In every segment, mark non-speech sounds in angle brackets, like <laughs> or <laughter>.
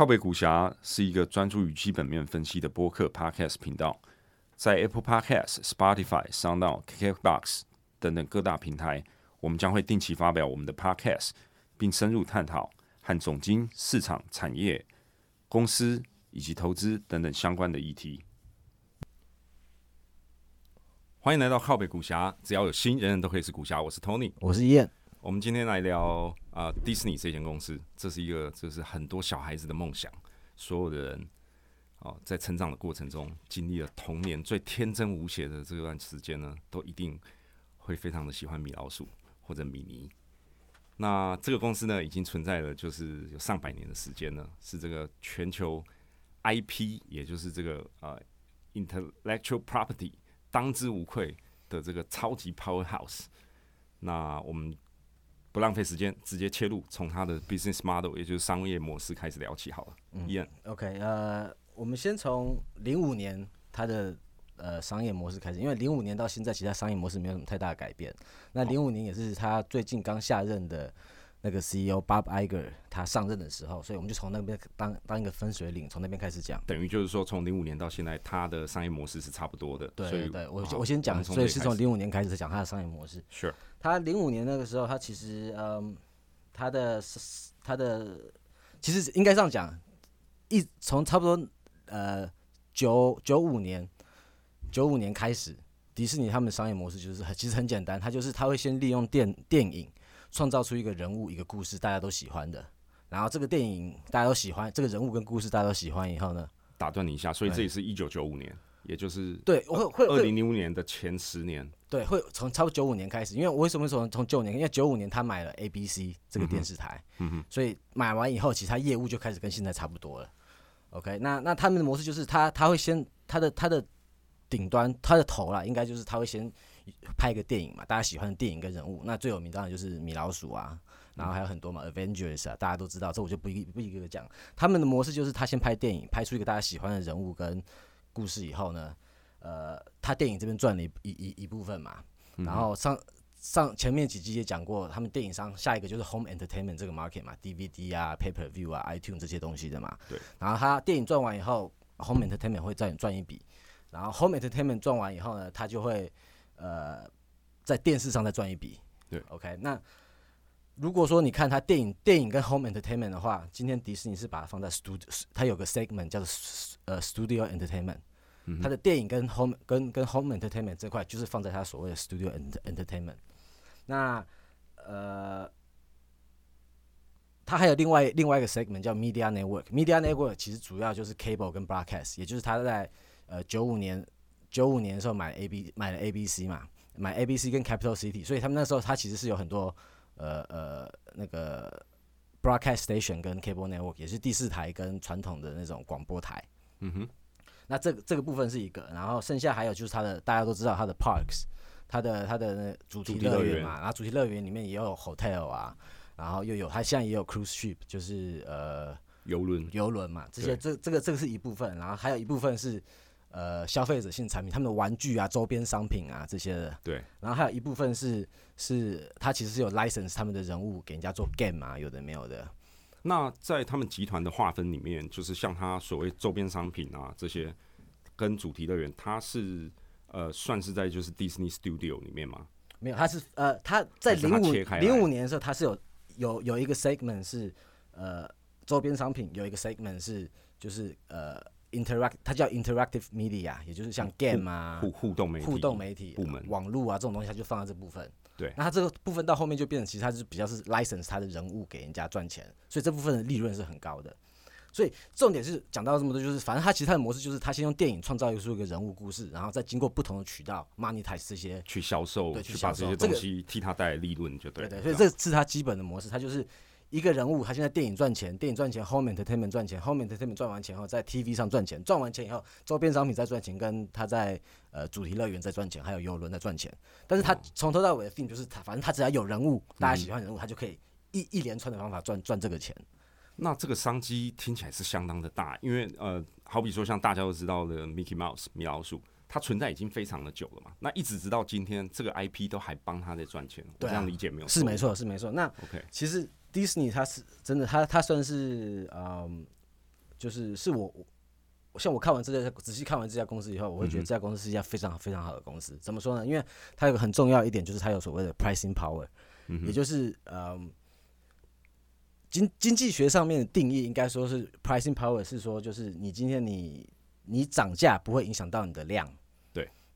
靠北股侠是一个专注于基本面分析的播客 Podcast 频道，在 Apple Podcast、Spotify、SoundOn、KKBox 等等各大平台，我们将会定期发表我们的 Podcast，并深入探讨和总经、市场、产业、公司以及投资等等相关的议题。欢迎来到靠北股侠，只要有心，人人都可以是股侠。我是 Tony，我是燕。我们今天来聊啊，迪士尼这间公司，这是一个，这是很多小孩子的梦想。所有的人哦，在成长的过程中，经历了童年最天真无邪的这段时间呢，都一定会非常的喜欢米老鼠或者米妮。那这个公司呢，已经存在了，就是有上百年的时间了，是这个全球 IP，也就是这个呃 intellectual property 当之无愧的这个超级 powerhouse。那我们。不浪费时间，直接切入，从他的 business model，也就是商业模式开始聊起好了。嗯，OK，呃，我们先从零五年他的呃商业模式开始，因为零五年到现在，其他商业模式没有什么太大的改变。那零五年也是他最近刚下任的。那个 CEO Bob Iger 他上任的时候，所以我们就从那边当当一个分水岭，从那边开始讲。等于就是说，从零五年到现在，他的商业模式是差不多的。对对，我我先讲，所以是从零五年开始讲他的商业模式。是。他零五年那个时候，他其实嗯，他的他的其实应该这样讲，一从差不多呃九九五年九五年开始，迪士尼他们的商业模式就是其实很简单，他就是他会先利用电电影。创造出一个人物、一个故事，大家都喜欢的。然后这个电影大家都喜欢，这个人物跟故事大家都喜欢以后呢？打断你一下，所以这也是一九九五年，也就是对，会会二零零五年的前十年。对，会从差不多九五年开始，因为我为什么从从九五年？因为九五年他买了 ABC 这个电视台，嗯哼，所以买完以后，其实他业务就开始跟现在差不多了。OK，那那他们的模式就是他他会先他的他的顶端他的头啦，应该就是他会先。拍一个电影嘛，大家喜欢的电影跟人物，那最有名当然就是米老鼠啊，然后还有很多嘛，Avengers 啊，大家都知道，这我就不一不一个个讲。他们的模式就是他先拍电影，拍出一个大家喜欢的人物跟故事以后呢，呃，他电影这边赚了一一一一部分嘛，然后上上前面几集也讲过，他们电影商下一个就是 Home Entertainment 这个 market 嘛，DVD 啊，Paper View 啊，iTune 这些东西的嘛，对。然后他电影赚完以后，Home Entertainment 会赚赚一笔，然后 Home Entertainment 赚完以后呢，他就会。呃，在电视上再赚一笔，对，OK。那如果说你看它电影，电影跟 Home Entertainment 的话，今天迪士尼是把它放在 Studio，它有个 segment 叫做呃 Studio Entertainment，它的电影跟 Home 跟跟 Home Entertainment 这块就是放在它所谓的 Studio Entertainment。那呃，它还有另外另外一个 segment 叫 Media Network，Media Network 其实主要就是 Cable 跟 Broadcast，也就是它在呃九五年。九五年的时候买 A B 买了 A B C 嘛，买 A B C 跟 Capital City，所以他们那时候他其实是有很多呃呃那个 broadcast station 跟 cable network，也是第四台跟传统的那种广播台。嗯哼，那这个这个部分是一个，然后剩下还有就是它的大家都知道它的 parks，它的它的那主题乐园嘛，然后主题乐园里面也有 hotel 啊，然后又有它现在也有 cruise ship，就是呃游轮游轮嘛，这些这这个这个是一部分，然后还有一部分是。呃，消费者性产品，他们的玩具啊、周边商品啊这些的，对。然后还有一部分是是，他其实是有 license 他们的人物给人家做 game 啊，有的没有的。那在他们集团的划分里面，就是像他所谓周边商品啊这些，跟主题乐园，它是呃算是在就是 Disney Studio 里面吗？没有，它是呃，它在零五零五年的时候，它是有有有一个 segment 是呃周边商品，有一个 segment 是就是呃。interact，它叫 interactive media，也就是像 game 啊，互互动媒体互动媒体部门、网络啊这种东西，它就放在这部分。对，那它这个部分到后面就变成，其实它是比较是 license 它的人物给人家赚钱，所以这部分的利润是很高的。所以重点是讲到这么多，就是反正它其实它的模式就是，它先用电影创造出一个人物故事，然后再经过不同的渠道 monetize 这些去销售，去把这些东西替他带来利润，就对。对，所以这是它基本的模式，它就是。一个人物，他现在电影赚钱，电影赚钱，Home Entertainment 赚钱，Home Entertainment 赚完钱后，在 TV 上赚钱，赚完钱以后，周边商品在赚钱，跟他在呃主题乐园在赚钱，还有游轮在赚钱。但是他从头到尾的 thing 就是他，反正他只要有人物，大家喜欢人物，他就可以一一连串的方法赚赚这个钱。那这个商机听起来是相当的大，因为呃，好比说像大家都知道的 Mickey Mouse 米老鼠，它存在已经非常的久了嘛，那一直直到今天，这个 IP 都还帮他在赚钱，我这样理解没有？是没错，是没错。那 OK，其实。迪士尼它是真的，它它算是嗯就是是我我像我看完这家仔细看完这家公司以后，我会觉得这家公司是一家非常非常好的公司。怎么说呢？因为它有个很重要一点，就是它有所谓的 pricing power，也就是嗯经经济学上面的定义，应该说是 pricing power 是说，就是你今天你你涨价不会影响到你的量，对，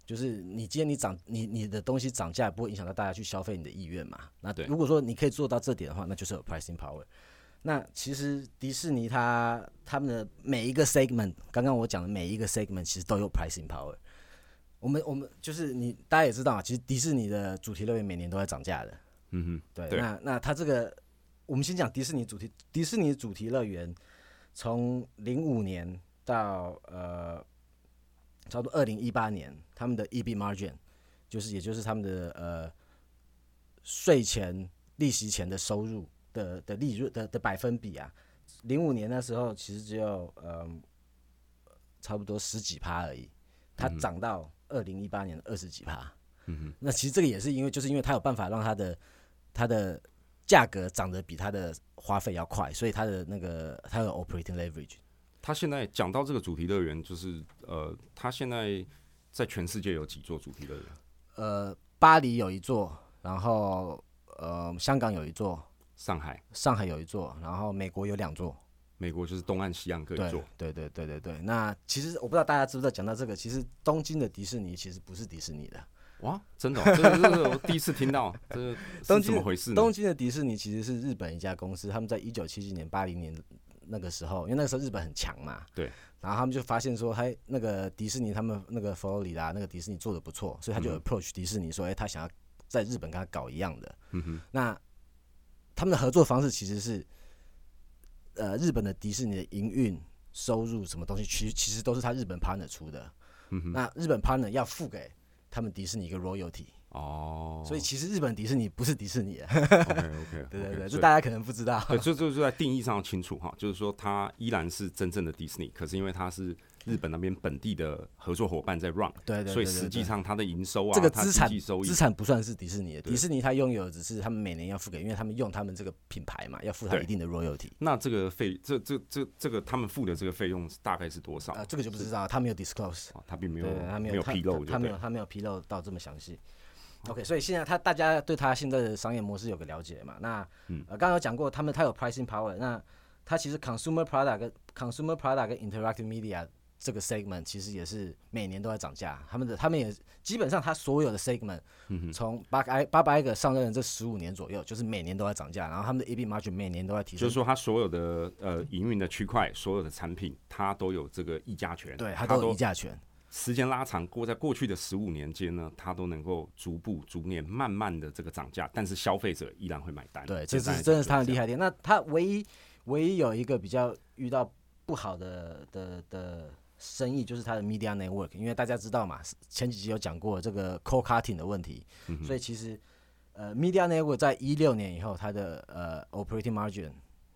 就是你今天你涨你你的东西涨价不会影响到大家去消费你的意愿嘛？那对如果说你可以做到这点的话，那就是有 pricing power。那其实迪士尼它他们的每一个 segment，刚刚我讲的每一个 segment 其实都有 pricing power。我们我们就是你大家也知道啊，其实迪士尼的主题乐园每年都在涨价的。嗯哼，对，对那那它这个，我们先讲迪士尼主题，迪士尼主题乐园从零五年到呃，差不多二零一八年，他们的 EB margin 就是也就是他们的呃税前利息前的收入的的利润的的百分比啊，零五年那时候其实只有呃差不多十几趴而已，它涨到二零一八年的二十几趴。嗯哼，那其实这个也是因为，就是因为它有办法让它的它的价格涨得比它的花费要快，所以它的那个它的 operating leverage。他现在讲到这个主题乐园，就是呃，他现在在全世界有几座主题乐园？呃，巴黎有一座，然后呃，香港有一座，上海、上海有一座，然后美国有两座。美国就是东岸、西岸各一座。对对对对对。那其实我不知道大家知不知道，讲到这个，其实东京的迪士尼其实不是迪士尼的。哇，真的、哦，这个这个我第一次听到，这是东京是怎么回事呢？东京的迪士尼其实是日本一家公司，他们在一九七七年、八零年那个时候，因为那个时候日本很强嘛，对，然后他们就发现说，他那个迪士尼他们那个佛罗里达那个迪士尼做的不错，所以他就嗯 approach 迪士尼说，哎、他想要在日本跟他搞一样的。嗯哼，那他们的合作方式其实是，呃，日本的迪士尼的营运收入什么东西，其实其实都是他日本 partner 出的。嗯哼，那日本 partner 要付给他们迪士尼一个 royalty，、哦，所以其实日本迪士尼不是迪士尼的。OK <laughs> OK，对对对，这大家可能不知道。对，这这就在定义上清楚哈，就是说它依然是真正的迪士尼，可是因为它是日本那边本地的合作伙伴在 run，对对对所以实际上它的营收啊，这个资产收益资产不算是迪士尼的，迪士尼它拥有只是他们每年要付给，因为他们用他们这个品牌嘛，要付他一定的 royalty。那这个费，这这这这个他们付的这个费用大概是多少？啊，这个就不知道，他没有 disclose，啊他并没有，他没有披露他没有他没有披露到这么详细。OK，所以现在他大家对他现在的商业模式有个了解嘛？那嗯。呃，刚刚有讲过，他们他有 pricing power，那他其实 consumer product 跟 consumer product 跟 interactive media 这个 segment 其实也是每年都在涨价，他们的他们也基本上他所有的 segment 嗯从巴埃巴巴埃格上任的这十五年左右，就是每年都在涨价，然后他们的 EB margin 每年都在提升，就是说，他所有的呃营运的区块，所有的产品，它都有这个议价权，对他都有议价权。时间拉长过，在过去的十五年间呢，它都能够逐步、逐年、慢慢的这个涨价，但是消费者依然会买单。对，这是真的是讲就是这样。他的厉害点。那它唯一唯一有一个比较遇到不好的的的生意，就是它的 media network，因为大家知道嘛，前几集有讲过这个 core cutting 的问题，嗯所以其实呃 media network 在一六年以后，它的呃 operating margin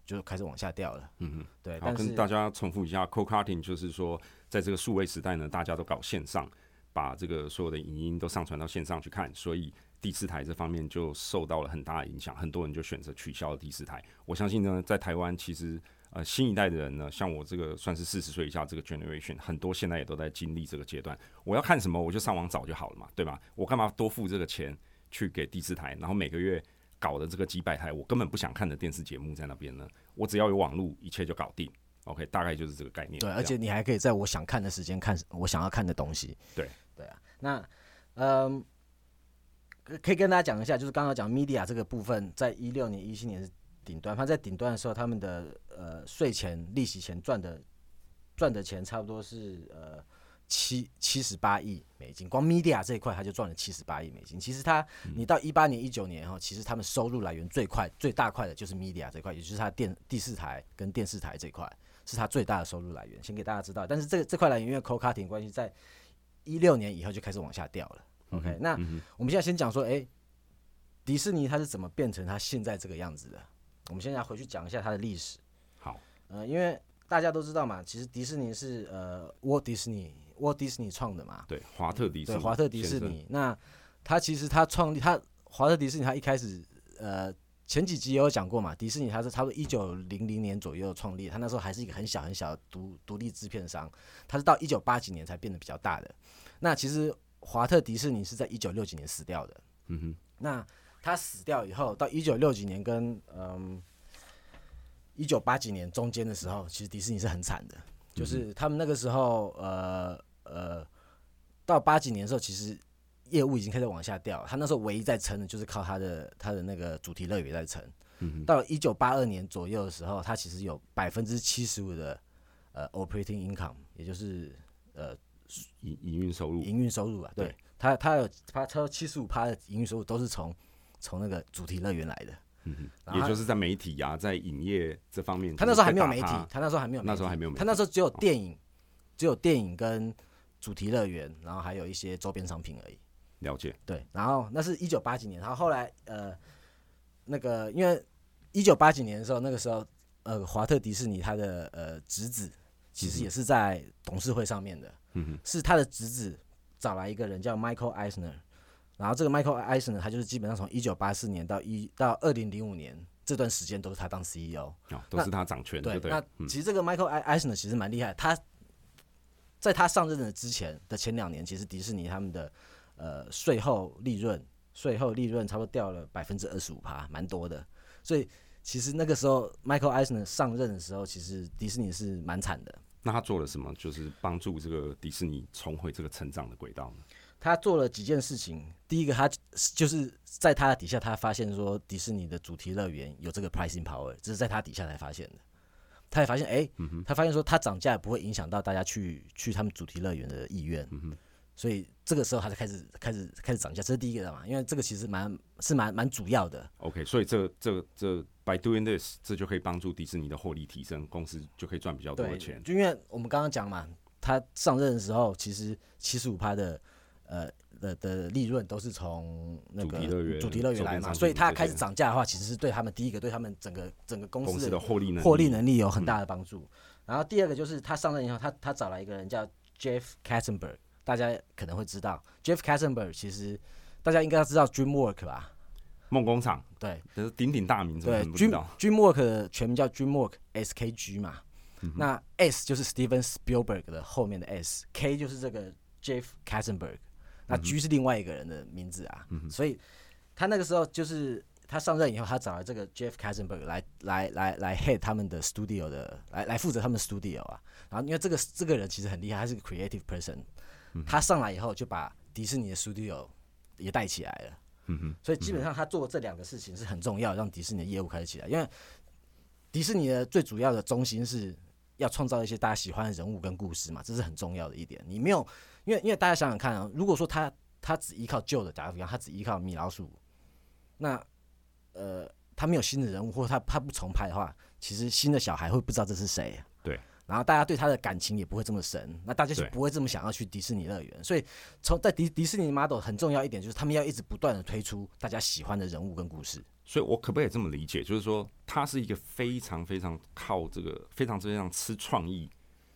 就开始往下掉了。嗯嗯，对，好，跟大家重复一下 c o cutting 就是说，在这个数位时代呢，大家都搞线上，把这个所有的影音都上传到线上去看，所以第四台这方面就受到了很大的影响，很多人就选择取消了第四台。我相信呢，在台湾其实呃新一代的人呢，像我这个算是四十岁以下这个 generation，很多现在也都在经历这个阶段。我要看什么，我就上网找就好了嘛，对吧？我干嘛多付这个钱去给第四台，然后每个月搞的这个几百台我根本不想看的电视节目在那边呢？我只要有网络，一切就搞定。OK，大概就是这个概念。对，而且你还可以在我想看的时间看我想要看的东西。对，对啊。那嗯，可可以跟大家讲一下，就是刚刚讲 media 这个部分，在一六年、一七年是顶端，它在顶端的时候，他们的呃税前、利息前赚的赚的钱差不多是呃七七十八亿美金，光 media 这一块他就赚了七十八亿美金。其实他你到一八年、一九年哈，其实他们收入来源最快、最大块的就是 media 这块，也就是他电第四台跟电视台这块。是他最大的收入来源，先给大家知道。但是这个这块来源因为 co cutting 关系，在一六年以后就开始往下掉了。OK，、那嗯我们现在先讲说，哎、迪士尼它是怎么变成它现在这个样子的？我们现在回去讲一下它的历史。好，呃，因为大家都知道嘛，其实迪士尼是呃 Walt Disney Walt Disney 创的嘛，对，华特迪士尼，对，华特迪士，尼。那他其实他创立他华特迪士尼，他一开始呃前几集也有讲过嘛，迪士尼他是差不多一九零零年左右创立，他那时候还是一个很小很小的独独立制片商，他是到一九八几年才变得比较大的。那其实华特迪士尼是在一九六几年死掉的。嗯哼，那他死掉以后，到一九六几年跟嗯一九八几年中间的时候，其实迪士尼是很惨的，就是他们那个时候呃呃到八几年的时候，其实业务已经开始往下掉。他那时候唯一在撑的就是靠他的他的那个主题乐园在撑。嗯到一九八二年左右的时候，他其实有百分之七十五的呃 operating income，也就是呃营营运收入，营运收入啊，对对他他有他超七十五趴的营运收入都是从从那个主题乐园来的。也就是在媒体啊，在影业这方面，他那时候还没有媒体他那时候还没有，那时候还没有他那时候只有电影，只有电影跟主题乐园，然后还有一些周边商品而已。了解，对，然后那是一九八几年，然后后来呃，那个因为一九八几年的时候，那个时候呃，华特迪士尼他的呃侄子其实也是在董事会上面的，是他的侄子找来一个人叫 Michael Eisner，然后这个 Michael Eisner 他就是基本上从一九八四年到一到二零零五年这段时间都是他当 CEO，哦，都是他掌权，对那其实这个 Michael Eisner 其实蛮厉害，他在他上任的之前的前两年，其实迪士尼他们的呃税后利润税后利润差不多掉了百分之二十五趴，蛮多的。所以其实那个时候 Michael Eisner 上任的时候，其实迪士尼是蛮惨的。那他做了什么？就是帮助这个迪士尼重回这个成长的轨道呢？他做了几件事情，第一个，他就是在他的底下，他发现说迪士尼的主题乐园有这个 pricing power，这是在他底下才发现的。他也发现，哎、他发现说它涨价也不会影响到大家去去他们主题乐园的意愿，所以这个时候他就开始开始开始涨价，这是第一个的嘛，因为这个其实蛮是蛮蛮主要的。OK，所以这这这 by doing this，这就可以帮助迪士尼的获利提升，公司就可以赚比较多的钱，。就因为我们刚刚讲嘛，他上任的时候，其实七十五趴的呃的的利润都是从那个主题乐园来嘛，所以他开始涨价的话，其实是对他们第一个对他们整个整个公公司的获利获利能力有很大的帮助。然后第二个就是他上任以后，他他找来一个人叫 Jeff Katzenberg，大家可能会知道 Jeff Katzenberg，其实大家应该要知道 DreamWork 吧？梦工厂，对这是鼎鼎大名，对，Dream 道？DreamWork 的全名叫 DreamWork SKG 嘛。嗯那 S 就是 Steven Spielberg 的后面的 S，K 就是这个 Jeff Katzenberg，那嗯 G 是另外一个人的名字啊。所以他那个时候就是他上任以后，他找了这个 Jeff Katzenberg 来来来来 head 他们的 studio 的，来来负责他们的 studio 啊。然后因为这个这个人其实很厉害，他是个 creative person，、他上来以后就把迪士尼的 studio 也带起来了。嗯哼，所以基本上他做这两个事情是很重要，让迪士尼的业务开始起来。因为迪士尼的最主要的中心是要创造一些大家喜欢的人物跟故事嘛，这是很重要的一点。你没有，因为因为大家想想看啊，如果说他他只依靠旧的，打个比方，他只依靠米老鼠，那呃他没有新的人物，或者他他不重拍的话，其实新的小孩会不知道这是谁。对。然后大家对他的感情也不会这么深，那大家就不会这么想要去迪士尼乐园。所以从在迪迪士尼的 model 很重要一点就是他们要一直不断的推出大家喜欢的人物跟故事。所以我可不可以这么理解？就是说，它是一个非常非常靠这个非常非常吃创意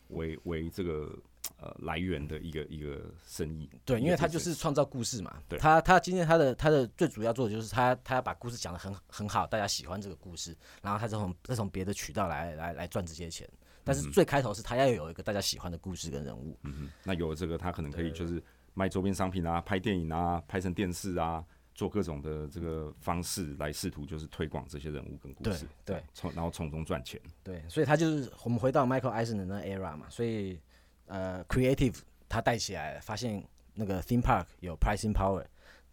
为为这个呃来源的一个一个生意。对，因为他就是创造故事嘛。对他他今天他的他的最主要做的就是他他要把故事讲得很很好，大家喜欢这个故事，然后他再从再从别的渠道来来来赚这些钱。但是最开头是他要有一个大家喜欢的故事跟人物。嗯哼，那有了这个，他可能可以就是卖周边商品啊，拍电影啊，拍成电视啊，做各种的这个方式来试图就是推广这些人物跟故事，对，从然后从中赚钱。对，所以他就是我们回到 Michael Eisner 的那 era 嘛，所以呃，creative 他带起来了，发现那个 theme park 有 pricing power，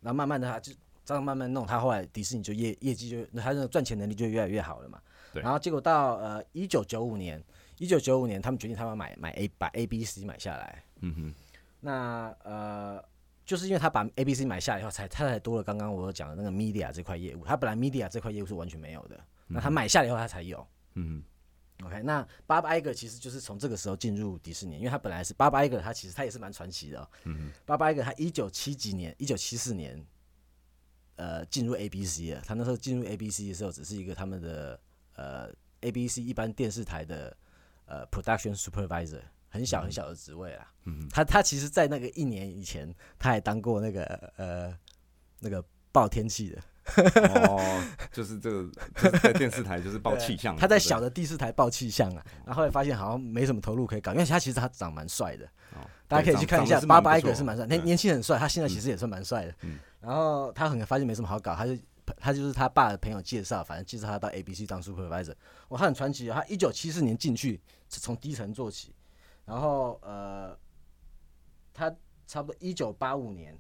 然后慢慢的他就这样慢慢弄，他后来迪士尼就业业绩就他的赚钱能力就越来越好了嘛。对然后结果到呃一九九五年，一九九五年他们决定他们买买 A 把 A B C 买下来，嗯哼，那呃。就是因为他把 A、B、C 买下来以后，才他才多了刚刚我有讲的那个 media 这块业务。他本来 media 这块业务是完全没有的，那他买下来以后他才有。嗯 OK，那 Bob Iger 其实就是从这个时候进入迪士尼，因为他本来是 Bob Iger，他其实他也是蛮传奇的、哦。嗯 Bob Iger 他一九七几年，一九七四年，呃，进入 ABC 了。他那时候进入 ABC 的时候，只是一个他们的呃 ABC 一般电视台的呃 production supervisor，很小很小的职位啦。嗯，他他其实，在那个一年以前，他还当过那个呃那个报天气的。哦，就是这个就是在电视台就是报气象，他在小的第四台报气象啊，然后后来发现好像没什么投入可以搞，因为他其实他长蛮帅的，哦大家可以去看一下八八一个是蛮帅，年年轻很帅，他现在其实也算蛮帅的。嗯。然后他可能发现没什么好搞，他就他就是他爸的朋友介绍，反正介绍他到 ABC 当 supervisor。哇，他很传奇哦，他一九七四年进去是从低层做起，然后呃，他差不多一九八五年，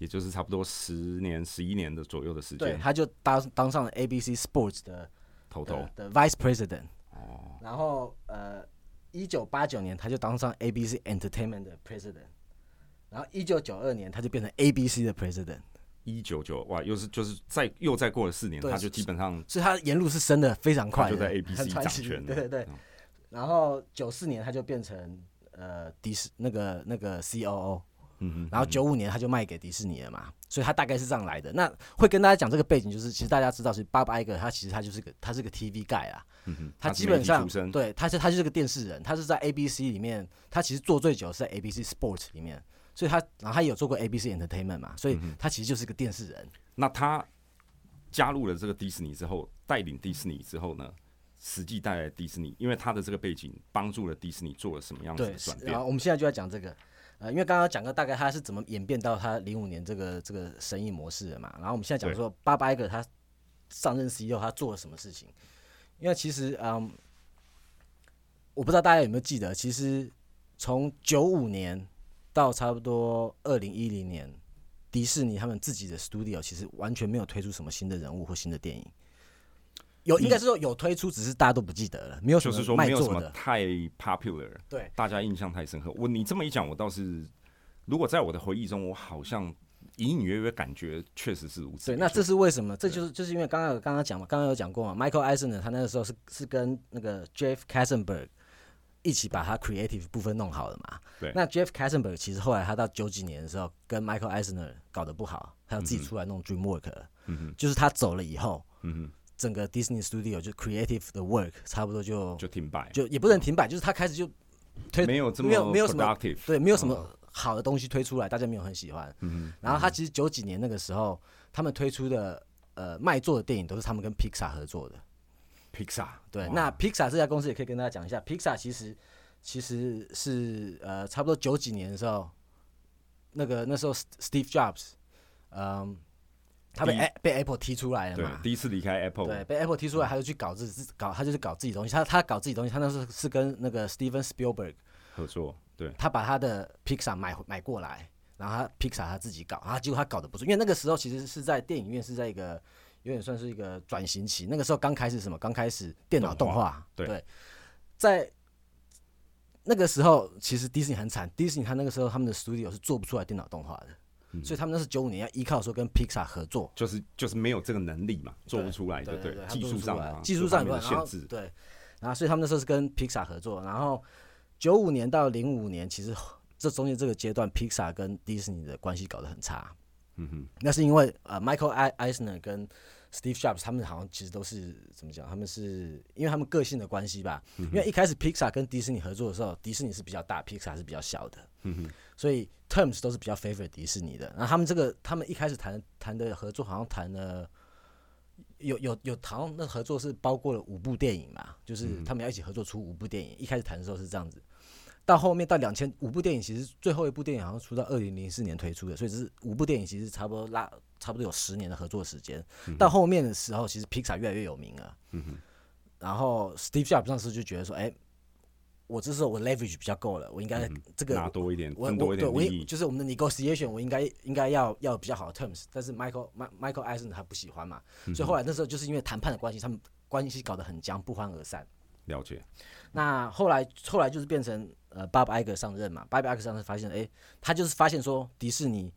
也就是差不多十年、十一年的左右的时对，间，他就当当上了 ABC Sports 的头头的的 vice president。哦，然后呃，一九八九年他就当上 ABC Entertainment 的 president，然后一九九二年他就变成 ABC 的 president，一九九哇，又是就是再又再过了四年，他就基本上所以他沿路是升的非常快的，就在 ABC <laughs> 掌权了 <laughs> 对对对嗯。然后九四年他就变成呃迪士那个那个 COO，嗯哼，然后九五年他就卖给迪士尼了嘛，所以他大概是这样来的。那会跟大家讲这个背景，就是其实大家知道，是巴巴艾格他其实他就是个他是个 TV guy 啊，嗯哼，他基本上对他是他就是个电视人，他是在 ABC 里面，他其实做最久是在 ABC Sports 里面，所以他然后他也有做过 ABC Entertainment 嘛，所以他其实就是个电视人。那他加入了这个迪士尼之后，带领迪士尼之后呢，实际带来迪士尼，因为他的这个背景帮助了迪士尼做了什么样子的转，变然？后我们现在就要讲这个，呃，因为刚刚讲过大概他是怎么演变到他零五年这个这个生意模式的嘛，然后我们现在讲说巴巴艾格他上任 CEO 他做了什么事情，因为其实嗯，我不知道大家有没有记得，其实从九五年到差不多二零一零年，迪士尼他们自己的 studio 其实完全没有推出什么新的人物或新的电影。有应该是说有推出，只是大家都不记得了，没有什么就是说没有什。么太 popular，对，大家印象太深刻。我你这么一讲，我倒是，如果在我的回忆中，我好像隐隐约约感觉确实是如此。对，那这是为什么？这就是就是因为刚刚有刚刚讲嘛，刚刚有讲过嘛，Michael Eisner 他那个时候是是跟那个 Jeff Katzenberg 一起把他 creative 部分弄好了嘛。对那 Jeff Katzenberg 其实后来他到九几年的时候，跟 Michael Eisner 搞得不好，他要自己出来弄 DreamWork。嗯哼，就是他走了以后，嗯哼，整个 Disney Studio 就 creative 的 work 差不多就就停摆，就也不能停摆，就是他开始就推没有这么没有没有什么。对，没有什么好的东西推出来，大家没有很喜欢。嗯然后他其实九几年那个时候，他们推出的呃卖座的电影都是他们跟 Pixar 合作的。，Pixar，对，那 Pixar 这家公司也可以跟大家讲一下，Pixar 其实其实是呃差不多九几年的时候，那个那时候 Steve Jobs，嗯，他被被 Apple 踢出来了对嘛，。第一次离开 Apple，对，被 Apple 踢出来，他就去搞自己搞，他就是搞自己东西。他他搞自己东西，他那时候是跟那个 Steven Spielberg，合作，对，他把他的 Pixar 买买过来，然后他 Pixar 他自己搞，啊结果他搞得不错，因为那个时候其实是在电影院是在一个有点算是一个转型期，那个时候刚开始什么，刚开始电脑动动画，对。在那个时候其实迪士尼很惨，迪士尼他那个时候他们的 studio 是做不出来电脑动画的，嗯所以他们那是九五年要依靠说跟 Pixar 合作，就是就是没有这个能力嘛，做不出来，对不对？他技术上技术上有限制，对，然后所以他们那时候是跟 Pixar 合作，然后九五年到零五年，其实这中间这个阶段，Pixar 跟迪士尼的关系搞得很差。嗯哼，那是因为呃，Michael Eisner 跟 Steve Jobs 他们好像其实都是怎么讲？他们是因为他们个性的关系吧。因为一开始 Pixar 跟迪士尼合作的时候，迪士尼是比较大，Pixar 是比较小的，嗯哼，所以 terms 都是比较 favor 迪士尼的。然后他们这个他们一开始谈谈的合作，好像谈了有有有，好像那合作是包括了五部电影嘛，就是他们要一起合作出五部电影。一开始谈的时候是这样子。到后面到两千五部电影，其实最后一部电影好像出到二零零四年推出的，所以这是五部电影，其实差不多拉差不多有十年的合作时间。到后面的时候，其实 Pixar 越来越有名了。嗯，然后 Steve Jobs 那时就觉得说，哎、我这时候我 leverage 比较够了，我应该这个拿多一点，我分多我对我一点利益，就是我们的 negotiation，我应该应该要要比较好的 terms，但是 Michael Mi- Michael Eisner 他不喜欢嘛，嗯所以后来那时候就是因为谈判的关系，他们关系搞得很僵，不欢而散。了解，那后来后来就是变成呃 Bob Iger 上任嘛，Bob Iger 上任发现，哎、他就是发现说迪士尼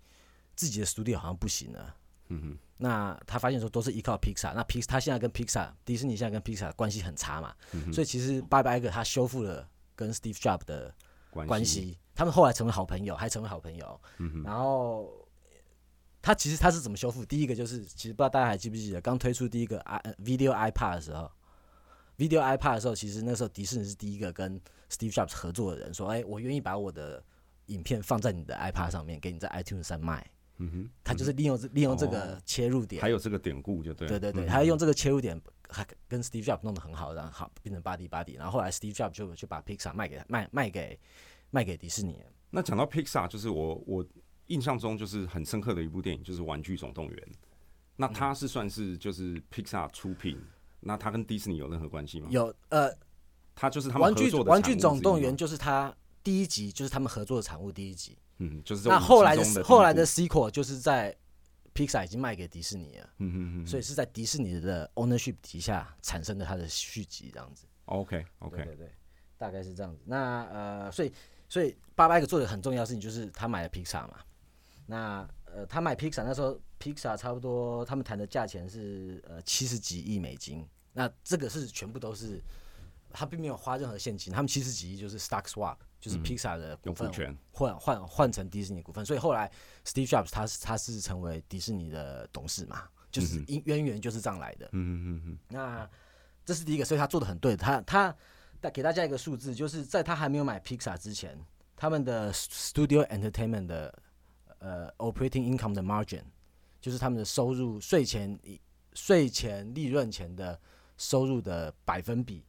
自己的 studio 好像不行了。嗯哼，那他发现说都是依靠 Pixar，那 Pix 他现在跟 Pixar 迪士尼现在跟 Pixar 关系很差嘛，嗯所以其实 Bob Iger 他修复了跟 Steve Jobs 的关关系，他们后来成为好朋友，还成为好朋友。嗯然后他其实他是怎么修复？第一个就是，其实不知道大家还记不记得，刚推出第一个 i 呃 Video iPad 的时候，Video iPad 的时候，其实那时候迪士尼是第一个跟 Steve Jobs 合作的人，说，哎，我愿意把我的影片放在你的 iPad 上面，给你在 iTunes 上卖。嗯哼，他就是利用这利用这个切入点，还有这个典故就对，对对对，嗯他用这个切入点，还跟 Steve Jobs 弄得很好，然后好变成 buddy buddy，然后后来 Steve Jobs 就就把 Pixar 卖给卖卖给卖给迪士尼。那讲到 Pixar，就是我我印象中就是很深刻的一部电影，就是《玩具总动员》。那嗯它是算是就是 Pixar 出品，那它跟迪士尼有任何关系吗？有呃，它就是他们玩具合作的玩具产物之一总动员，就是他第一集就是他们合作的产物第一集，嗯，就是这那后来的后来的 sequel 就是在 Pixar 已经卖给迪士尼了，嗯嗯嗯所以是在迪士尼的 ownership 底下产生的它的续集这样子。OK OK，对对，大概是这样子。那呃，所以所以八八一个做的很重要的事情就是他买了 Pixar 嘛。那呃，他买 Pixar 那时候 Pixar 差不多他们谈的价钱是呃七十几亿美金。那这个是全部都是他并没有花任何现金，他们七十几亿就是 stock swap，就是 Pixar 的股份权，换换换成迪士尼股份，所以后来 Steve Jobs 他是他是成为迪士尼的董事嘛，就是因渊源就是这样来的。嗯嗯嗯嗯，那这是第一个，所以他做的很对。他他带给大家一个数字，就是在他还没有买 Pixar 之前，他们的 Studio Entertainment 的呃 operating income 的 margin，就是他们的收入税前税前利润前的收入的百分比，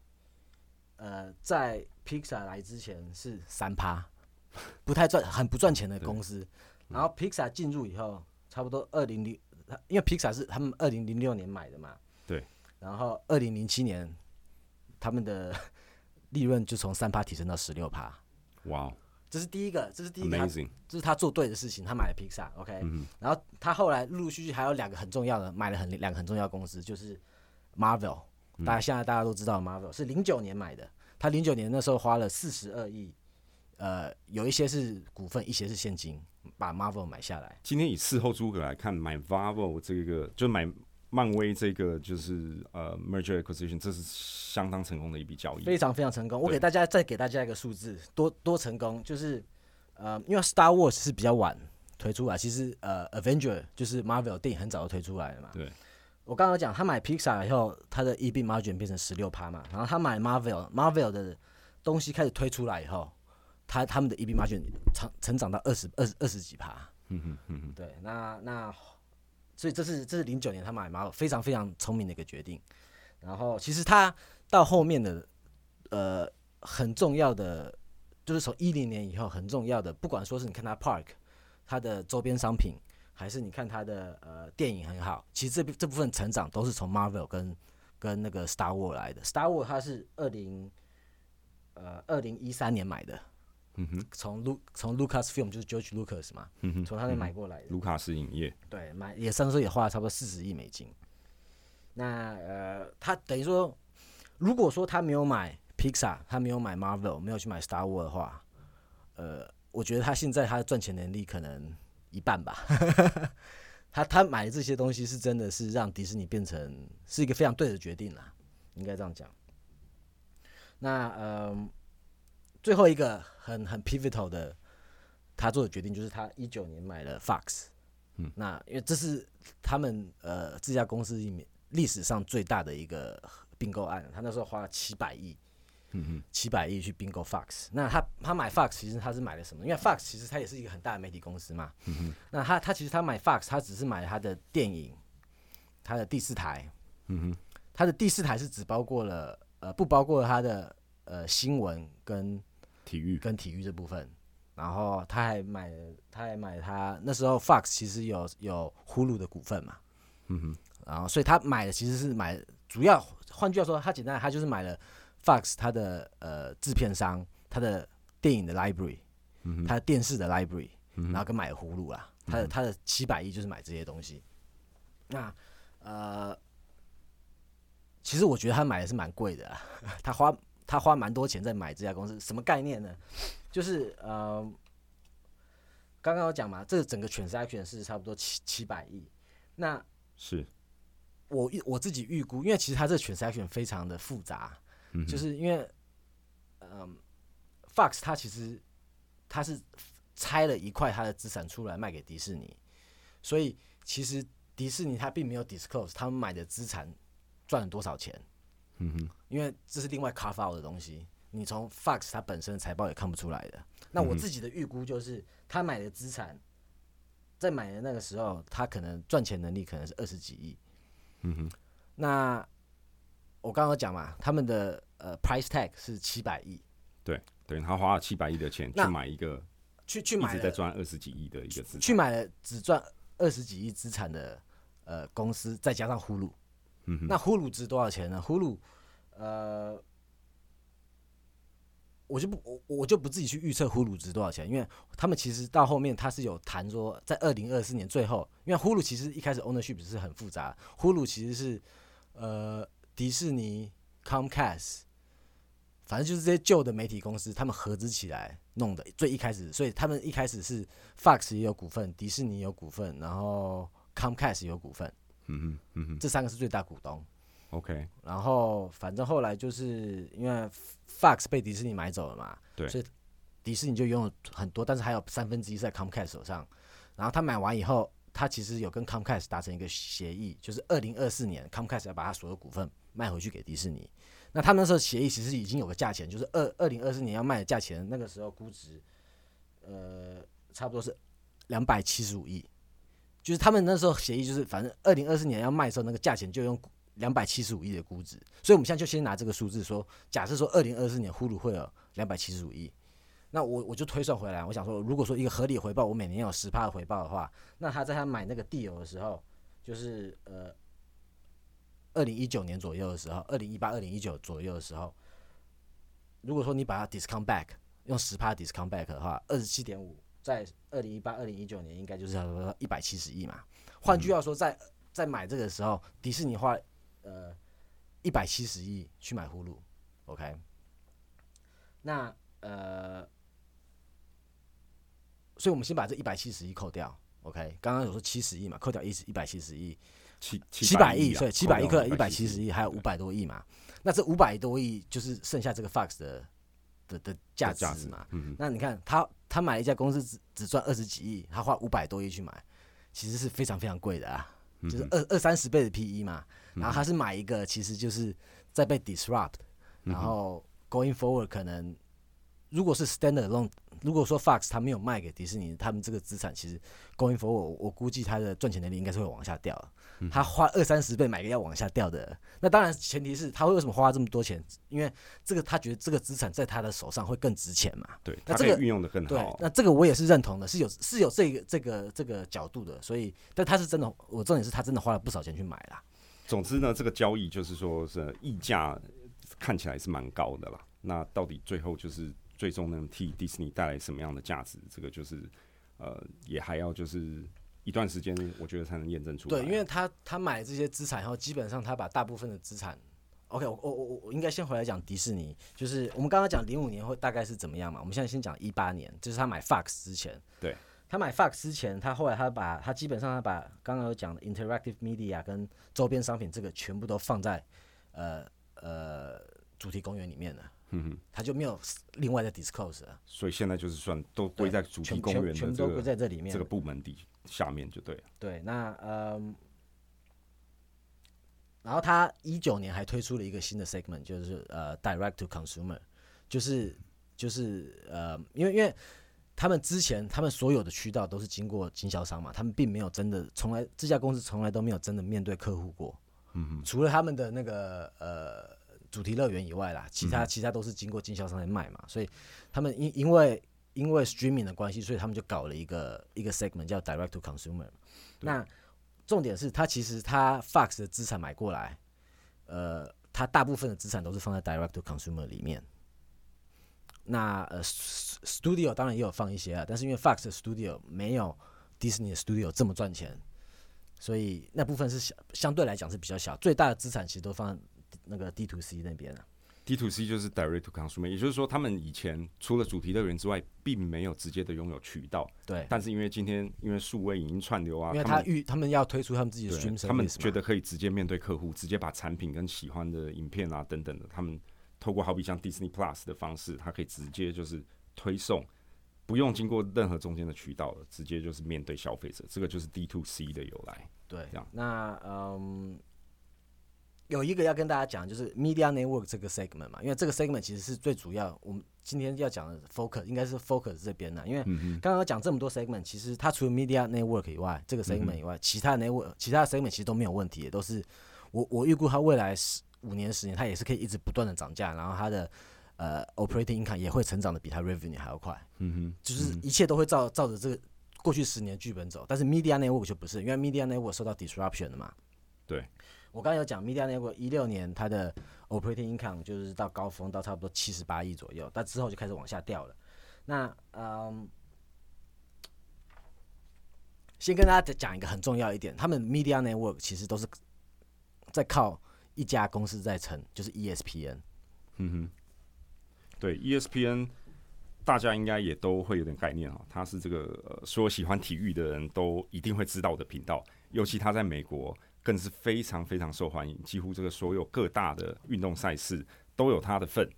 呃，在 Pixar 来之前是三趴，<laughs> 不太赚，很不赚钱的公司。然后 Pixar 进入以后，差不多二零零，因为 Pixar 是他们二零零六年买的嘛，对。然后二零零七年，他们的 <laughs> 利润就从三趴提升到十六趴，哇哦。这是第一个，这是第一个这是他做对的事情，他买了 Pixar，OK、嗯。然后他后来陆陆续续还有两个很重要的，买了很两个很重要的公司，就是 Marvel，大家现在大家都知道 Marvel 是零九年买的，他零九年那时候花了四十二亿，呃，有一些是股份，一些是现金，把 Marvel 买下来。今天以事后诸葛来看，买 Marvel 这个就买漫威这个就是呃 merger acquisition，这是相当成功的一笔交易。非常非常成功。我给大家再给大家一个数字，多多成功，就是呃，因为 Star Wars 是比较晚推出来，其实呃，Avenger 就是 Marvel 电影很早就推出来了嘛。对，我刚刚讲，他买 Pixar 以后，他的 EB margin 变成十六趴嘛，然后他买 Marvel，Marvel 的东西开始推出来以后，他他们的 EB margin 成成长到二十二十二十几趴。嗯哼嗯哼，对，那那所以这是这是零九年他买 Marvel 非常非常聪明的一个决定。然后其实他到后面的呃很重要的，就是从一零年以后很重要的，不管说是你看他 Park 他的周边商品，还是你看他的呃电影很好，其实这部这部分成长都是从 Marvel 跟跟那个 Star War 来的。Star War 它是二零呃二零一三年买的，嗯哼，从 Lu 从 Lucas Film 就是 George Lucas 嘛，嗯哼，从他那买过来的。卢卡斯影业，对，买也上时候也花了差不多四十亿美金。那呃，他等于说，如果说他没有买 Pixar，他没有买 Marvel，没有去买 Star War 的话，呃，我觉得他现在他的赚钱能力可能一半吧。<laughs> 他他买的这些东西是真的是让迪士尼变成是一个非常对的决定啦，应该这样讲。那嗯，最后一个很很 pivotal 的他做的决定就是他一九年买了 Fox 嗯。那因为这是他们呃这家公司里面历史上最大的一个并购案，他那时候花了七百亿，嗯七百亿去并购 Fox。那他他买 Fox 其实他是买了什么？因为 Fox 其实它也是一个很大的媒体公司嘛。那他他其实他买 Fox，他只是买他的电影，他的第四台，嗯哼，他的第四台是只包括了呃不包括他的呃新闻跟体育，跟体育这部分，然后他还买，他还买他那时候 Fox 其实有有呼噜的股份嘛，嗯哼，然后所以他买的其实是买主要，换句话说，他简单，他就是买了 Fox 他的呃制片商，他的电影的 library，他的电视的 library，嗯然后跟买葫芦啦，他的他的七百亿就是买这些东西。那呃，其实我觉得他买的是蛮贵的啊，<laughs> 他花他花蛮多钱在买这家公司，什么概念呢？就是呃，刚刚有讲嘛，这个整个 transaction 是差不多七七百亿。那是，我预我自己预估，因为其实它这个 transaction 非常的复杂，嗯就是因为，嗯，Fox 它其实它是拆了一块它的资产出来卖给迪士尼，所以其实迪士尼它并没有 disclose 他们买的资产赚了多少钱，嗯哼，因为这是另外 carve out 的东西，你从 Fox 它本身的财报也看不出来的。那我自己的预估就是，他买的资产在买的那个时候，他可能赚钱能力可能是二十几亿。嗯哼，那我刚刚讲嘛，他们的呃 price tag 是七百亿，对，等于他花了七百亿的钱去买一个去去买一直在赚二十几亿的一个资产。去买了只赚二十几亿资产的呃公司，再加上呼噜，嗯哼，那呼噜值多少钱呢？呼噜呃。我就不我我就不自己去预测呼噜值多少钱，因为他们其实到后面他是有谈说，在二零二四年最后，因为呼噜其实一开始 ownership 是很复杂，呼噜其实是呃迪士尼、Comcast，反正就是这些旧的媒体公司，他们合资起来弄的。最一开始，所以他们一开始是 Fox 也有股份，迪士尼有股份，然后 Comcast 有股份，嗯哼，嗯哼这三个是最大股东。，OK，然后反正后来就是因为 Fox 被迪士尼买走了嘛，对所以迪士尼就拥有很多，但是还有三分之一是在 Comcast 手上。然后他买完以后，他其实有跟 Comcast 达成一个协议，就是二零二四年 Comcast 要把他所有股份卖回去给迪士尼。那他们那时候协议其实已经有个价钱，就是二二零二四年要卖的价钱，那个时候估值，呃，差不多是两百七十五亿。就是他们那时候协议就是，反正二零二四年要卖的时候，那个价钱就用两百七十五亿的估值，所以我们现在就先拿这个数字说，假设说二零二四年呼噜会有两百七十五亿，那我我就推算回来，我想说，如果说一个合理回报，我每年有十趴的回报的话，那他在他买那个地油的时候，就是呃二零一九年左右的时候，二零一八、二零一九左右的时候，如果说你把它 discount back 用十趴 discount back 的话，二十七点五，在二零一八、二零一九年应该就是差不多一百七十亿嘛。换句话说，在在买这个时候，迪士尼花呃一百七十亿去买呼噜，OK，那呃，所以我们先把这一百七十亿扣掉，OK，刚刚有说七十亿嘛，扣掉一一百七十亿，七七百亿，啊所以七百亿克一百七十亿，还有五百多亿嘛，那这五百多亿就是剩下这个 Fox 的的的价值值。嘛，那你看他他买一家公司只只赚二十几亿，他花五百多亿去买，其实是非常非常贵的啊，嗯就是二二三十倍的 PE 嘛。然后他是买一个，其实就是在被 disrupt，然嗯后 going forward 可能如果是 standalone，如果说 Fox 他没有卖给迪士尼，他们这个资产其实 going forward，我我估计他的赚钱能力应该是会往下掉他花二三十倍买个要往下掉的，那当然前提是他会为什么花这么多钱？因为这个他觉得这个资产在他的手上会更值钱嘛。对，那这个运用的更对好，。那这个我也是认同的，是有是有这个这个这个角度的，所以但他是真的，我重点是他真的花了不少钱去买啦。总之呢，这个交易就是说是溢价看起来是蛮高的啦。那到底最后就是最终能替迪士尼带来什么样的价值？这个就是呃，也还要就是一段时间，我觉得才能验证出来。对，因为他他买这些资产以后，基本上他把大部分的资产，OK，我我我我应该先回来讲迪士尼，就是我们刚刚讲零五年会大概是怎么样嘛？我们现在先讲一八年，就是他买 Fox 之前，对，他买 Fox 之前，他后来他把他基本上他把刚刚有讲的 interactive media 跟周边商品这个全部都放在呃呃主题公园里面了，嗯哼，他就没有另外的 disclose 了，所以现在就是算都归在主题全公园全都归个在这里面。这个部门底下面就对了。对，那嗯，然后他一九年还推出了一个新的 segment，就是呃 direct to consumer，就是就是呃，因为因为他们之前他们所有的渠道都是经过经销商嘛，他们并没有真的从来这家公司从来都没有真的面对客户过，嗯哼，除了他们的那个呃主题乐园以外啦，其他其他都是经过经销商来卖嘛，所以他们因因为因为 streaming 的关系，所以他们就搞了一个一个 segment 叫 direct to consumer。那重点是他其实他 Fox 的资产买过来，呃，他大部分的资产都是放在 direct to consumer 里面。那呃，s-，studio 当然也有放一些啊，但是因为 Fox 的 studio 没有 Disney 的 studio 这么赚钱，所以那部分是小，相对来讲是比较小。最大的资产其实都放在那个 D to C 那边啊。D to C 就是 direct to consumer，也就是说，他们以前除了主题乐园之外，并没有直接的拥有渠道。对，但是因为今天因为数位影音串流啊，因为他预他们要推出他们自己的对 stream 他们觉得可以直接面对客户，直接把产品跟喜欢的影片啊等等的，他们透过好比像 Disney Plus 的方式，它可以直接就是推送，不用经过任何中间的渠道了，直接就是面对消费者，这个就是 D to C 的由来。对这样，那嗯，有一个要跟大家讲，就是 Media Network 这个 segment 嘛，因为这个 segment 其实是最主要，我们今天要讲的 focus 应该是 focus 这边的，因为嗯刚刚讲这么多 segment，其实它除了 media network 以外，这个 segment 以外，其他 network 其他 segment 其实都没有问题，都是我我预估它未来十五年十年，它也是可以一直不断的涨价，然后它的呃 operating income 也会成长的比它 revenue 还要快，嗯哼，就是一切都会照照着这个过去十年剧本走。但是 media network 就不是，因为 media network 受到 disruption 的嘛。对，我刚才有讲 media network 一六年它的 operating income 就是到高峰到差不多七十八亿左右，但之后就开始往下掉了。那嗯，先跟大家讲一个很重要一点，他们 media network 其实都是在靠一家公司在撑，就是 ESPN。嗯哼，对，ESPN 大家应该也都会有点概念哦，它是这个呃所有喜欢体育的人都一定会知道的频道，尤其它在美国更是非常非常受欢迎，几乎这个所有各大的运动赛事都有它的份。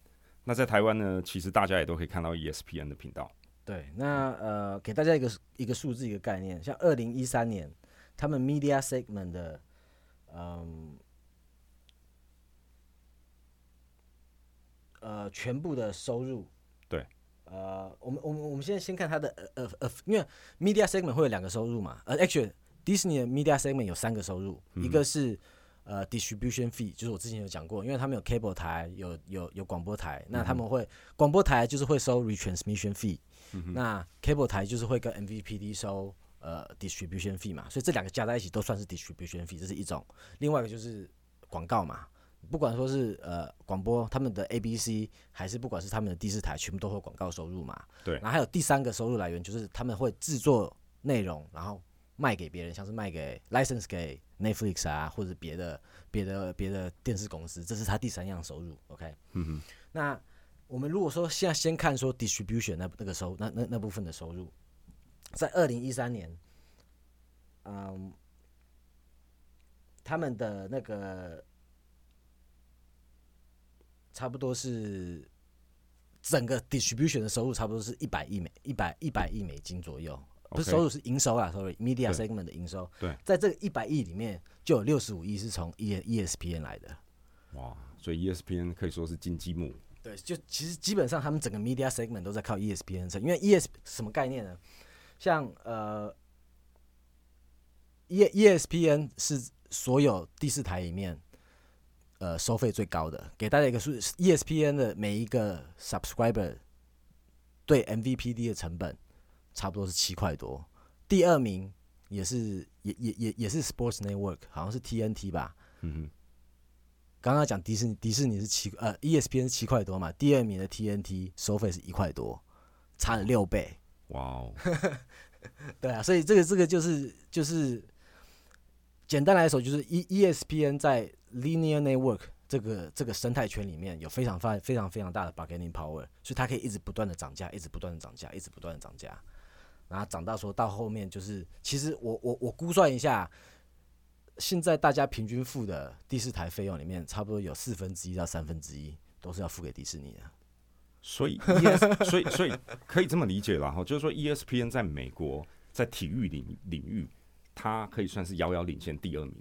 那在台湾呢，其实大家也都可以看到 E ESPN 的频道。对，那呃，给大家一个一个数字一个概念，像二零一三年他们 media segment 的嗯呃全部的收入，对，呃，我们我们我们现在先看它的呃呃呃，因为 media segment 会有两个收入嘛，呃，actually Disney 的 media segment 有三个收入，一个是呃 distribution fee，就是我之前有讲过，因为他们有 cable 台，有有有广播台，那他们会广播台就是会收 retransmission fee，、那 cable 台就是会跟 MVPD 收呃 distribution fee 嘛，所以这两个加在一起都算是 distribution fee，这是一种。另外一个就是广告嘛，不管说是呃广播他们的 ABC，还是不管是他们的第四台，全部都会广告收入嘛。对然后还有第三个收入来源就是他们会制作内容，然后卖给别人，像是卖给 license 给 Netflix 啊，或者别的别的别的电视公司，这是他第三样收入。OK，嗯哼，那我们如果说现在先看说 distribution 那那个收那那那部分的收入，在二零一三年，嗯，他们的那个差不多是整个 distribution 的收入差不多是一百亿美一百一百亿美金左右。不是收入是营收啊，sorry，media segment 的营收。对，在这个一百亿里面，就有六十五亿是从 E ESPN 来的。哇，所以 E ESPN 可以说是金鸡母。对，就其实基本上他们整个 media segment 都在靠 E ESPN 撑，因为 ES 什么概念呢？像呃，E ESPN 是所有第四台里面呃收费最高的。给大家一个数，ESPN 的每一个 subscriber 对 MVPD 的成本差不多是七块多，第二名也是也也也也是 Sports Network，好像是 TNT 吧。嗯哼，刚刚讲迪士尼，迪士尼是七呃 ESPN 是七块多嘛，第二名的 TNT 收费是一块多，差了六倍。哇哦，<laughs> 对啊，所以这个这个就是就是简单来说，就是 E ESPN 在 Linear Network 这个这个生态圈里面有非常非非常非常大的 bargaining power，所以它可以一直不断的涨价，一直不断的涨价，一直不断的涨价，然后涨到说到后面就是，其实我我我估算一下，现在大家平均付的第四台费用里面，差不多有四分之一到三分之一都是要付给迪士尼的。所以 ES <laughs> 所以所以可以这么理解了哈，就是说 E ESPN 在美国在体育领领域，它可以算是遥遥领先第二名，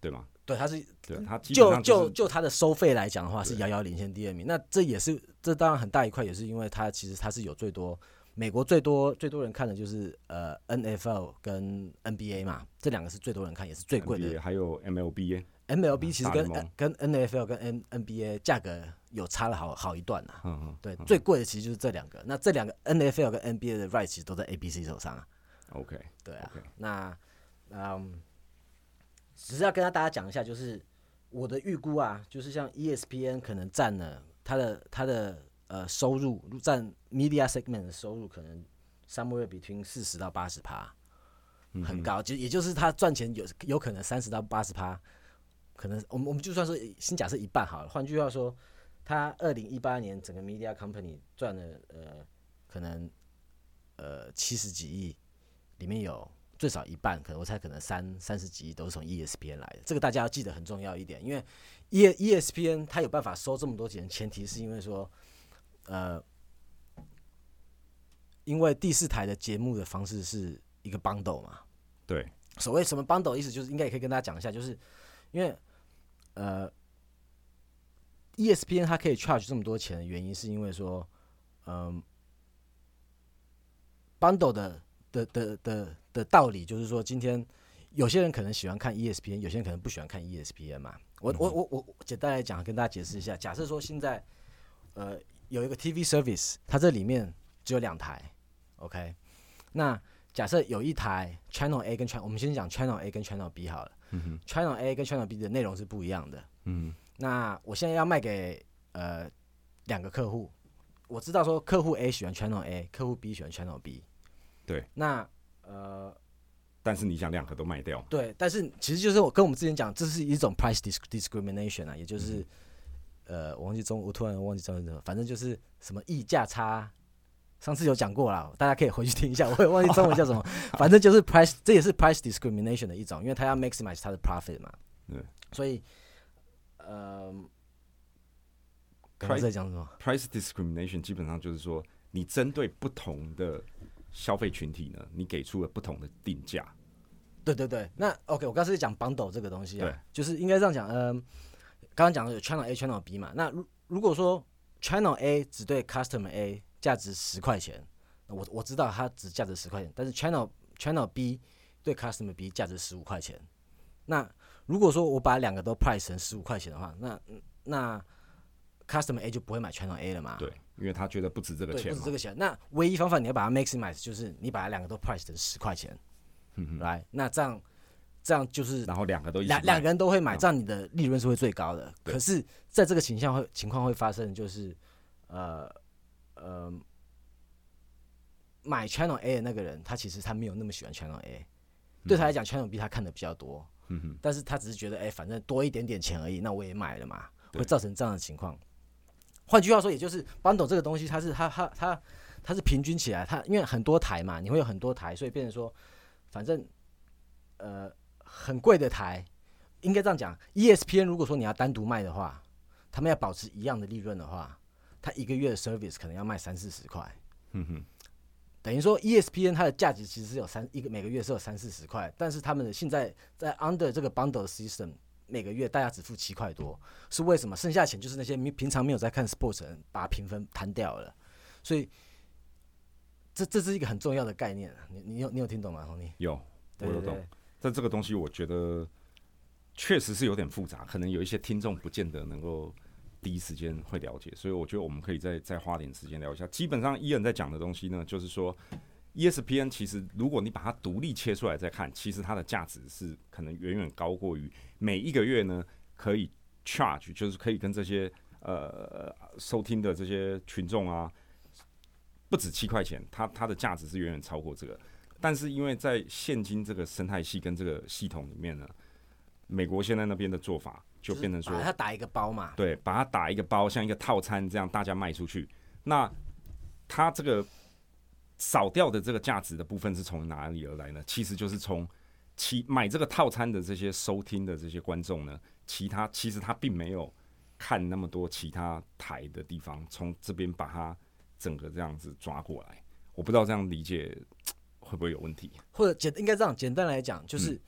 对吗？对，它是对，它就上就就它的收费来讲的话，是遥遥领先第二名。那这也是这当然很大一块，也是因为它其实它是有最多美国最多最多人看的就是呃 NFL 跟 NBA 嘛，这两个是最多人看，也是最贵 NBA 的。还有 MLB，MLB 其实跟大联盟跟 NFL 跟 N NBA 价格有差了好好一段呐、嗯嗯，对，最贵的其实就是这两个。那这两个 NFL 跟 NBA 的 right 其实都在 ABC 手上啊。，OK，对啊那嗯，只是要跟大家讲一下，就是我的预估啊，就是像 ESPN 可能占了它的它的呃收入占 media segment 的收入可能 somewhere between 四十到八十趴，很高，就也就是他赚钱有有可能三十到八十趴，可能我们我们就算是先假设一半好了，换句话说，他二零一八年整个 media company 赚了呃可能呃七十几亿，里面有最少一半，可能我猜可能三三十几亿都是从 E ESPN 来的。这个大家要记得很重要一点，因为 E ESPN 它有办法收这么多钱，前提是因为说，呃，因为第四台的节目的方式是一个 bundle 嘛。对，所谓什么 bundle 意思就是应该也可以跟大家讲一下，就是因为呃，ESPN 它可以 charge 这么多钱的原因，是因为说嗯，bundle 的的的的的道理就是说，今天有些人可能喜欢看 ESPN，有些人可能不喜欢看 ESPN 嘛。我我我我简单来讲，跟大家解释一下。假设说现在呃有一个 TV service，它这里面只有两台，OK？那假设有一台 Channel A 跟 Channel，我们先讲 Channel A 跟 Channel B 好了。嗯 Channel A 跟 Channel B 的内容是不一样的。嗯。那我现在要卖给呃两个客户，我知道说客户 A 喜欢 Channel A，客户 B 喜欢 Channel B。对。那呃，但是你想两个都卖掉？对。但是其实就是我跟我们之前讲，这是一种 price discrimination 啊，也就是呃，我忘记中，我突然忘记中文怎么，反正就是什么溢价差。上次有讲过了，大家可以回去听一下。我也忘记中文叫什么，<laughs> 反正就是 price，这也是 price discrimination 的一种，因为他要 maximize 他的 profit 嘛。对。所以。呃，刚才在讲什么？Price discrimination 基本上就是说，你针对不同的消费群体呢，你给出了不同的定价。对对对，那 OK，我刚才讲 bundle 这个东西啊，就是应该这样讲。嗯，刚刚讲的有 channel A、channel B 嘛。那如如果说 channel A 只对 customer A 价值十块钱，我我知道它只价值十块钱，但是 channel channel B 对 customer B 价值十五块钱，那。如果说我把两个都 price 成十五块钱的话，那那 customer A 就不会买 channel A 了嘛？对，因为他觉得不值这个钱。不值这个钱。那唯一方法你要把它 maximize，就是你把它两个都 price 成十块钱，来，那这样这样就是，然后两个都两两个人都会买，这样你的利润是会最高的。可是在这个情况会情况会发生，就是呃呃，买 channel A 的那个人，他其实他没有那么喜欢 channel A，对他来讲 channel B 他看的比较多。嗯哼，但是他只是觉得，哎，反正多一点点钱而已，那我也买了嘛，会造成这样的情况。换句话说，也就是 bundle 这个东西，它是它它它它是平均起来，它因为很多台嘛，你会有很多台，所以变成说，反正呃很贵的台，应该这样讲，ESPN 如果说你要单独卖的话，他们要保持一样的利润的话，他一个月的 service 可能要卖三四十块。嗯哼。等于说，ESPN 它的价值其实是有三一个每个月是有三四十块，但是他们的现在在 under 这个 bundle system，每个月大家只付七块多，是为什么？剩下钱就是那些平平常没有在看 sports 人把评分摊掉了，所以这这是一个很重要的概念。你你有你有听懂吗，红尼？有，我有懂。但这个东西我觉得确实是有点复杂，可能有一些听众不见得能够。第一时间会了解，所以我觉得我们可以再再花点时间聊一下。基本上伊恩在讲的东西呢，就是说，ESPN 其实如果你把它独立切出来再看，其实它的价值是可能远远高过于每一个月呢可以 charge，就是可以跟这些呃收听的这些群众啊，不止七块钱，它它的价值是远远超过这个。但是因为在现今这个生态系跟这个系统里面呢，美国现在那边的做法。就变成说，他打一个包嘛，对，把它打一个包，像一个套餐这样，大家卖出去。那他这个少掉的这个价值的部分是从哪里而来呢？其实就是从其买这个套餐的这些收听的这些观众呢，其他其实他并没有看那么多其他台的地方，从这边把它整个这样子抓过来。我不知道这样理解会不会有问题，或者简应该这样简单来讲就是。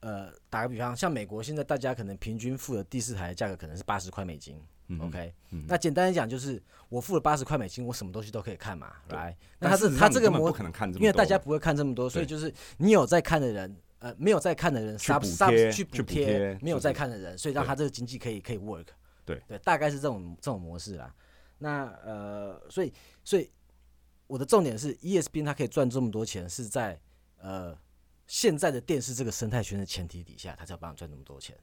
呃，打个比方，像美国现在大家可能平均付的第四台的价格可能是八十块美金，OK？那简单来讲就是我付了八十块美金，我什么东西都可以看嘛，来。那他是他这个模，因为大家不会看这么多，所以就是你有在看的人，呃，没有在看的人，sub sub 去补贴没有在看的人，所以让他这个经济可以可以 work。对对，大概是这种这种模式啦。那呃，所以所以我的重点是，ESPN 它可以赚这么多钱是在呃。现在的电视这个生态圈的前提底下，他才有办法赚那么多钱。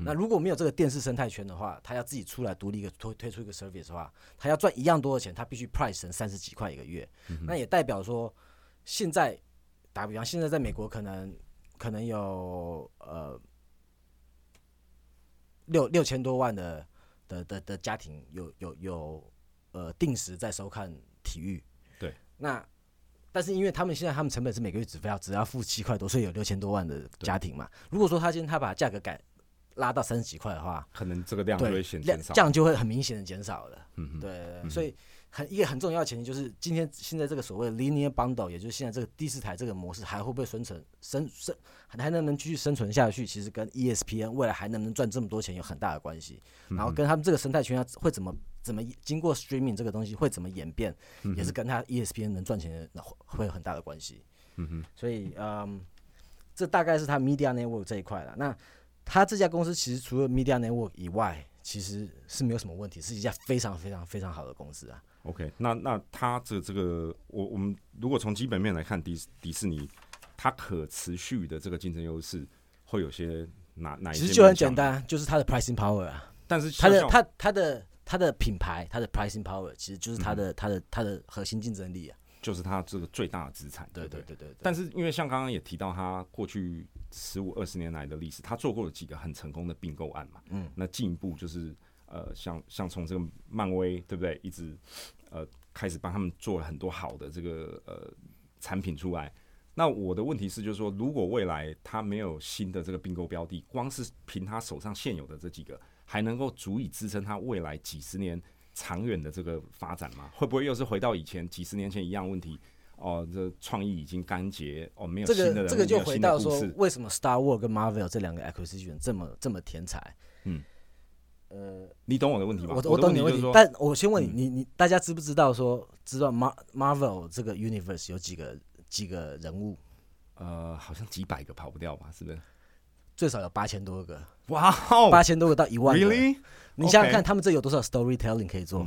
那如果没有这个电视生态圈的话，他要自己出来独立一个推推出一个 service 的话，他要赚一样多的钱，他必须 price 成三十几块一个月。那也代表说，现在打比方，现在在美国可能可能有呃六六千多万的的的的家庭有有有呃定时在收看体育。对，那。但是因为他们现在他们成本是每个月只要只要付七块多，所以有六千多万的家庭嘛。如果说他今天他把价格改拉到三十几块的话，可能这个量就会减少，这样就会很明显的减少了。嗯对，所以很一个很重要的前提就是今天现在这个所谓的 linear bundle，也就是现在这个第四台这个模式还会不会生存生生还能不能继续生存下去？其实跟 ESPN 未来还能不能赚这么多钱有很大的关系。然后跟他们这个生态圈会怎么怎么经过 streaming 这个东西会怎么演变，也是跟他 ESPN 能赚钱的会会有很大的关系。嗯哼，所以嗯，这大概是他 media network 这一块了。那他这家公司其实除了 media network 以外，其实是没有什么问题，是一家非常非常非常好的公司啊。OK，那那它的这个，我我们如果从基本面来看，迪迪士尼它可持续的这个竞争优势会有些哪哪一些？其实就很简，单，就是它的 pricing power 啊，但是它的它它的它的品牌，它的 pricing power 其实就是它的它的它的核心竞争力啊。就是它这个最大的资产，对对对对对对。但是因为像刚刚也提到，它过去十五二十年来的历史，它做过了几个很成功的并购案嘛。嗯，那进一步就是呃，像像从这个漫威对不对，一直呃开始帮他们做了很多好的这个呃产品出来。那我的问题是，就是说，如果未来他没有新的这个并购标的，光是凭他手上现有的这几个，还能够足以支撑他未来几十年长远的这个发展吗？会不会又是回到以前几十年前一样问题？哦，这创意已经干竭，哦，没有这新的人物，个这个就回到说，为什么 Star War 跟 Marvel 这两个 acquisition 这么这么天才？嗯，呃，你懂我的问题吗？我我我懂你的问题但我先问你，嗯你你大家知不知道说知道 Mar Marvel 这个 universe 有几个几个人物？呃，好像几百个跑不掉吧？是不是？最少有八千多个，哇哦八千多个到一万个。，really？你想想看，他们这有多少 storytelling 可以做？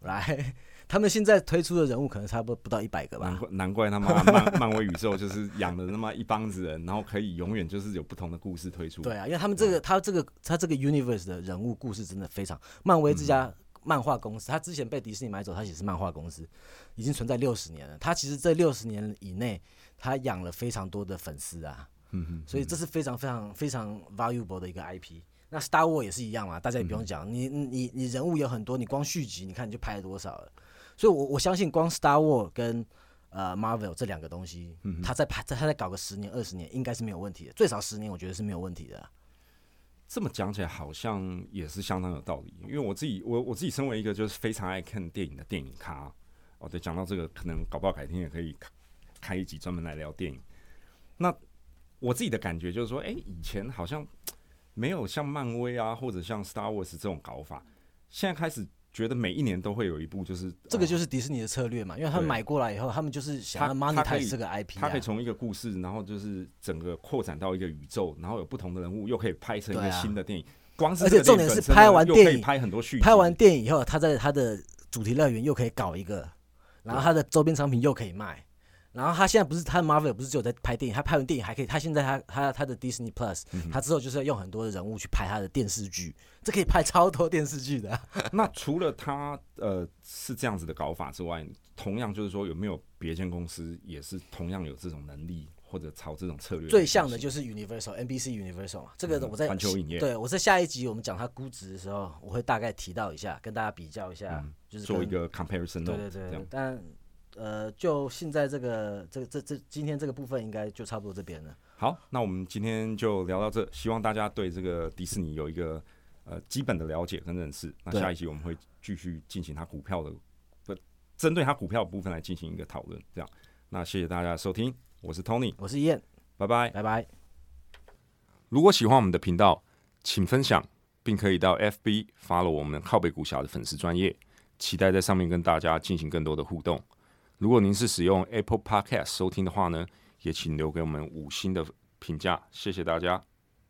来，他们现在推出的人物可能差不多不到一百个吧，难吧。怪难怪他妈 <laughs> 漫漫威宇宙就是养了那么一帮子人，然后可以永远就是有不同的故事推出。对啊，因为他们这个他这个他这个 universe 的人物故事真的非常。漫威这嗯家漫画公司，他之前被迪士尼买走，他也是漫画公司，已经存在六十年了。他其实这六十年以内，他养了非常多的粉丝啊。嗯嗯，所以这是非常非常非常 valuable 的一个 IP。那 Star War 也是一样嘛，大家也不用嗯讲，你你你人物有很多，你光续集你看你就拍了多少了。所以我我相信光 Star War 跟呃 Marvel 这两个东西，嗯他在拍他在搞个十年二十年，应该是没有问题的，最少十年我觉得是没有问题的啊。这么讲起来好像也是相当有道理，因为我自己我我自己身为一个就是非常爱看电影的电影咖，哦对，讲到这个可能搞不好改天也可以开开一集专门来聊电影。那我自己的感觉就是说，哎、以前好像没有像漫威啊或者像 Star Wars 这种搞法，现在开始觉得每一年都会有一部就是这个哦就是迪士尼的策略嘛，因为他们买过来以后，他们就是想要他他可以 monetize 这个 IP 啊它可以。从一个故事，然后就是整个扩展到一个宇宙，然后有不同的人物，又可以拍成一个新的电影。光是而且这个重点是拍完电影拍很多续集，拍完电影以后，他在他的主题乐园又可以搞一个，然后他的周边商品又可以卖。然后他现在不是他的 Marvel 不是只有在拍电影，他拍完电影还可以，他现在他他他的 Disney Plus，、他嗯之后就是要用很多的人物去拍他的电视剧，这可以拍超多电视剧的啊、<laughs> 那除了他呃是这样子的搞法之外，同样就是说有没有别间公司也是同样有这种能力或者朝这种策略？最像的就是 Universal NBC Universal 嘛，这个嗯我在环球影业对我在下一集我们讲它估值的时候，我会大概提到一下，跟大家比较一下，嗯就是做一个 comparison 对对对。但呃，就现在这个这个这这今天这个部分应该就差不多这边了。好，那我们今天就聊到这，希望大家对这个迪士尼有一个呃基本的了解跟认识。那下一集我们会继续进行它股票的，不针对它股票的部分来进行一个讨论。这样，那谢谢大家的收听，我是 Tony，我是燕，拜拜。拜拜。如果喜欢我们的频道，请分享，并可以到 FB follow 我们靠北股侠的粉丝专业，期待在上面跟大家进行更多的互动。如果您是使用 Apple Podcast 收听的话呢，也请留给我们五星的评价，谢谢大家。